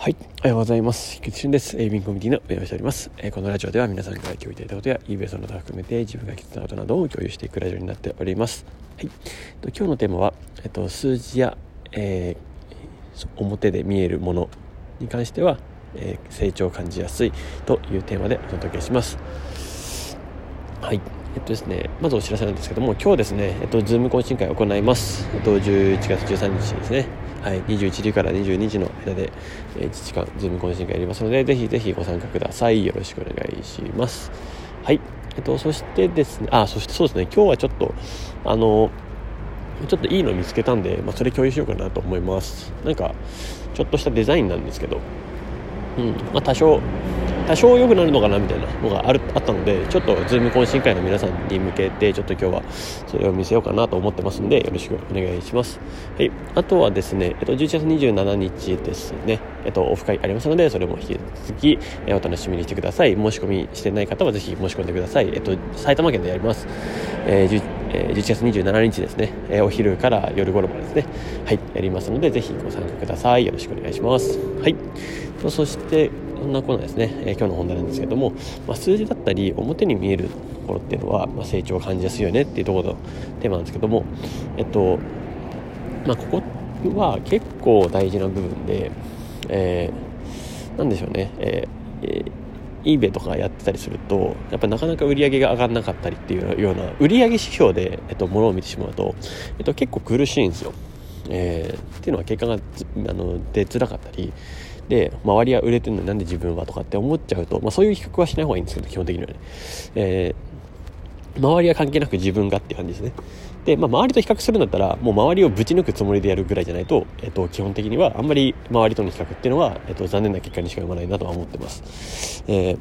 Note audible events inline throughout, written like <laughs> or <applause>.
はい。おはようございます。菊池俊です。 eBay コミュニティの運営をしております。え、このラジオでは皆さんから共有いただいたことや eBay その他含めて自分が気づいたことなどを共有していくラジオになっております。はい。と今日のテーマは、えっと、数字や、えー、表で見えるものに関しては、えー、成長を感じやすいというテーマでお届けします。はい。えっとですね、まずお知らせなんですけども、今日ですね、えっと、ズーム懇親会を行います。えっと、11月13日ですね。はい、21時から22時の間で、え1時間、ズーム懇親会やりますので、ぜひぜひご参加ください。よろしくお願いします。はい。えっと、そしてですね、あ、そしてそうですね、今日はちょっと、あの、ちょっといいの見つけたんで、まあ、それ共有しようかなと思います。なんか、ちょっとしたデザインなんですけど、うん、まあ、多少、多少良くなるのかなみたいなのがあるあったのでちょっとズーム懇親会の皆さんに向けてちょっと今日はそれを見せようかなと思ってますんでよろしくお願いします、はい、あとはですね、えっと、11月27日ですね、えっと、オフ会ありますのでそれも引き続き、えお楽しみにしてください。申し込みしてない方はぜひ申し込んでください、えっと、埼玉県でやります、えーえ、11月27日ですね、え、お昼から夜頃までですね、はい、やりますので、ぜひご参加ください。よろしくお願いします。はい。そして、そんなコーナーですね、え、今日の本題なんですけども、まあ、数字だったり表に見えるところっていうのは、まあ、成長を感じやすいよねっていうところのテーマなんですけども、えっとまあ、ここは結構大事な部分で、えー、なんでしょうね、えー eBay とかやってたりするとやっぱなかなか売り上げが上がらなかったりっていうような売上指標で、えっと、物を見てしまうと、えっと、結構苦しいんですよ。えー、っていうのは結果があの出づらかったりで周りは売れてるのになんで自分はとかって思っちゃうと、まあ、そういう比較はしない方がいいんですけど基本的にはね、えー、周りは関係なく自分がっていう感じですね。で、まあ、周りと比較するんだったらもう周りをぶち抜くつもりでやるぐらいじゃないと、えっと、基本的にはあんまり周りとの比較っていうのは、えっと、残念な結果にしか生まないなとは思ってます、えー、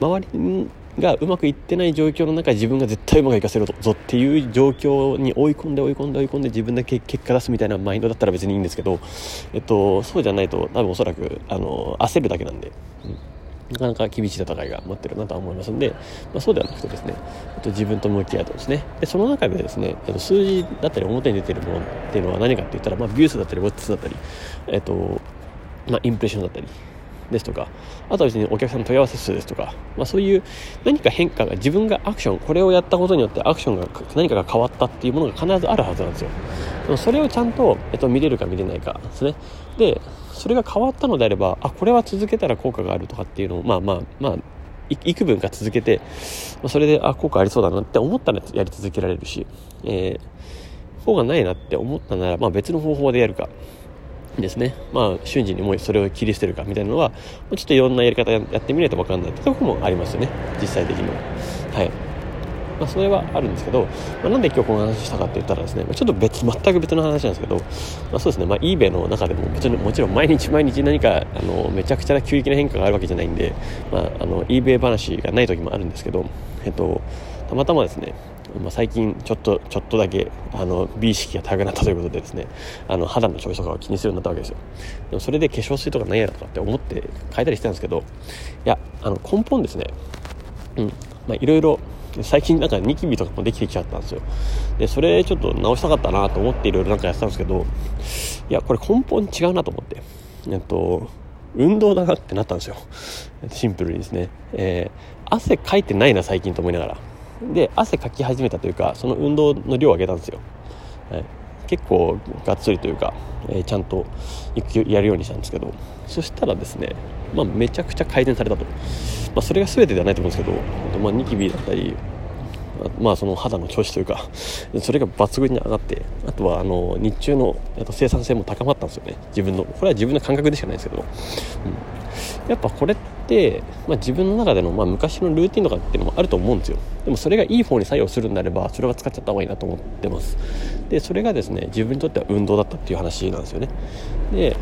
周りがうまくいってない状況の中自分が絶対うまくいかせるぞっていう状況に追い込んで追い込んで追い込んで自分だけ結果出すみたいなマインドだったら別にいいんですけど、えっと、そうじゃないと多分おそらくあの焦るだけなんで。うんなかなか厳しい戦いが待ってるなとは思いますので、まあ、そうではなくてですね、えっと、自分と向き合うとですねでその中でですね、えっと、数字だったり表に出てるものっていうのは何かって言ったら、まあ、ビュー数だったりウォッチ数だったり、えっとまあ、インプレッションだったりですとかあとは別にお客さんの問い合わせ数ですとか、まあ、そういう何か変化が自分がアクションこれをやったことによってアクションが何かが変わったっていうものが必ずあるはずなんですよ。それをちゃんと、えっと、見れるか見れないかですね。でそれが変わったのであればあこれは続けたら効果があるとかっていうのをまあまあまあ幾分か続けて、ま、それであ効果ありそうだなって思ったらやり続けられるし、えー、効果ないなって思ったなら、まあ、別の方法でやるか。ですね。まあ、瞬時にもうそれを切り捨てるかみたいなのは、ちょっといろんなやり方やってみないと分かんないってとこもありますよね。実際的には。はい。まあ、それはあるんですけど、まあ、なんで今日この話したかって言ったらですね、ちょっと別、全く別の話なんですけど、まあ、そうですね、まあ、eBay の中でも別にもちろん毎日毎日何か、あの、めちゃくちゃな急激な変化があるわけじゃないんで、まあ、あの、eBay 話がない時もあるんですけど、えっと、たまたまですね、まあ、最近ちょっとちょっとだけあの美意識が高くなったということでですねあの肌の調子とかを気にするようになったわけですよ。でもそれで化粧水とか何やとかって思って変えたりしてたんですけどいやあの根本ですねうんまあいろいろ最近なんかニキビとかもできてきちゃったんですよ。でそれちょっと直したかったなと思っていろいろなんかやってたんですけどいやこれ根本違うなと思って。えっと運動だなってなったんですよ。シンプルにですね、えー、汗かいてないな最近と思いながら。で汗かき始めたというかその運動の量を上げたんですよ、はい、結構がっつりというか、えー、ちゃんとやるようにしたんですけど。そしたらですね、まあ、めちゃくちゃ改善されたと、まあ、それが全てではないと思うんですけど、まあ、ニキビだったりまあ、その肌の調子というかそれが抜群に上がってあとはあの日中の生産性も高まったんですよね。自分のこれは自分の感覚でしかないですけど、うん、やっぱこれって、まあ、自分の中での、まあ、昔のルーティンとかっていうのもあると思うんですよ。でもそれがいい方に作用するんであればそれは使っちゃった方がいいなと思ってます。でそれがですね自分にとっては運動だったっていう話なんですよね。で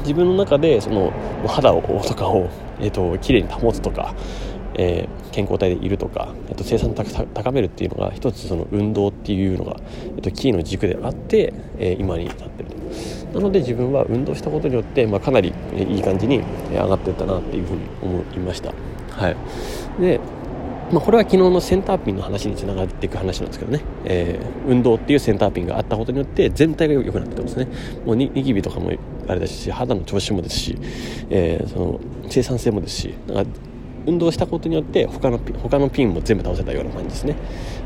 自分の中でその肌をとかを、えーと、綺麗に保つとかえー、健康体でいるとかあと生産高めるっていうのが一つその運動っていうのが、えっと、キーの軸であって、えー、今に至ってるなので自分は運動したことによって、まあ、かなりいい感じに上がっていったなっていうふうに思いました。はい。でまあ、これは昨日のセンターピンの話につながっていく話なんですけどね、えー、運動っていうセンターピンがあったことによって全体が良くなってますね。もうニキビとかもあれだし肌の調子もですし、えー、その生産性もですしなんか運動したことによって他の他のピンも全部倒せたような感じですね、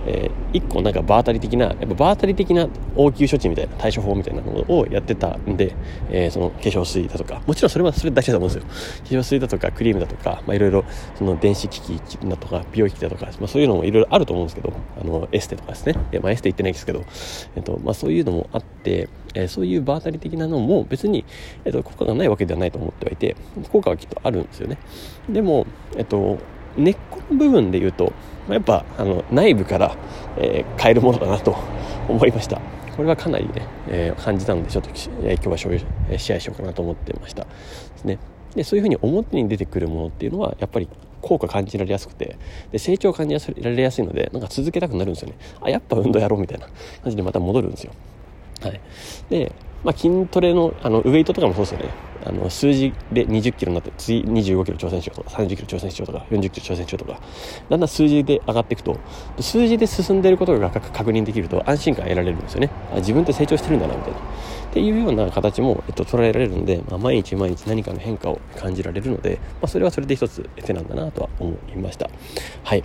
えー、1個なんか場当たり的なやっぱ場当たり的な応急処置みたいな対処法みたいなものをやってたんで、えー、その化粧水だとかもちろんそれはそれ大事だと思うんですよ。化粧水だとかクリームだとかまあいろいろその電子機器だとか美容機器だとか、まあ、そういうのもいろいろあると思うんですけどあのエステとかですね。まあ、エステ行ってないですけど、えっとまあ、そういうのもあって、えー、そういう場当たり的なのも別に、えっと、効果がないわけではないと思ってはいて効果はきっとあるんですよね。でも、えっと、根っこの部分で言うとやっぱあの内部から、えー、変えるものだなと <laughs> 思いました。これはかなりね、えー、感じたのでちょっと、えー、今日は試合しようかなと思ってました。ですね。でそういうふうに表に出てくるものっていうのはやっぱり効果感じられやすくてで成長感じられやすいのでなんか続けたくなるんですよね。あやっぱ運動やろうみたいな <laughs> 感じでまた戻るんですよ。はい。でまあ、筋トレのあのウエイトとかもそうですよね。あの数字で20キロになって次25キロ挑戦しようとか30キロ挑戦しようとか40キロ挑戦しようとかだんだん数字で上がっていくと数字で進んでいることが確認できると安心感得られるんですよね。あ自分って成長してるんだなみたいな。っていうような形も、えっと、捉えられるので、まあ、毎日毎日何かの変化を感じられるので、まあ、それはそれで一つ手なんだなとは思いました。はい。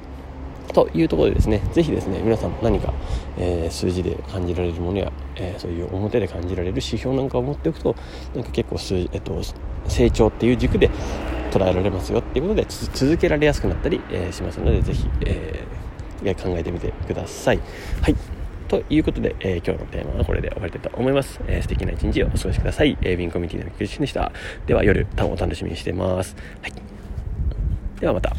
というところでですね、ぜひですね、皆さんも何か、えー、数字で感じられるものや、えー、そういう表で感じられる指標なんかを持っておくと、なんか結構数、えっと、成長っていう軸で捉えられますよっていうことで、続けられやすくなったり、えー、しますので、ぜひ、え考えてみてください。はい。ということで、え、今日のテーマはこれで終わりたいと思います。え、素敵な一日をお過ごしください。えー、ビンコミュニティの菊池でした。では夜、タンを楽しみにしてます。はい。ではまた。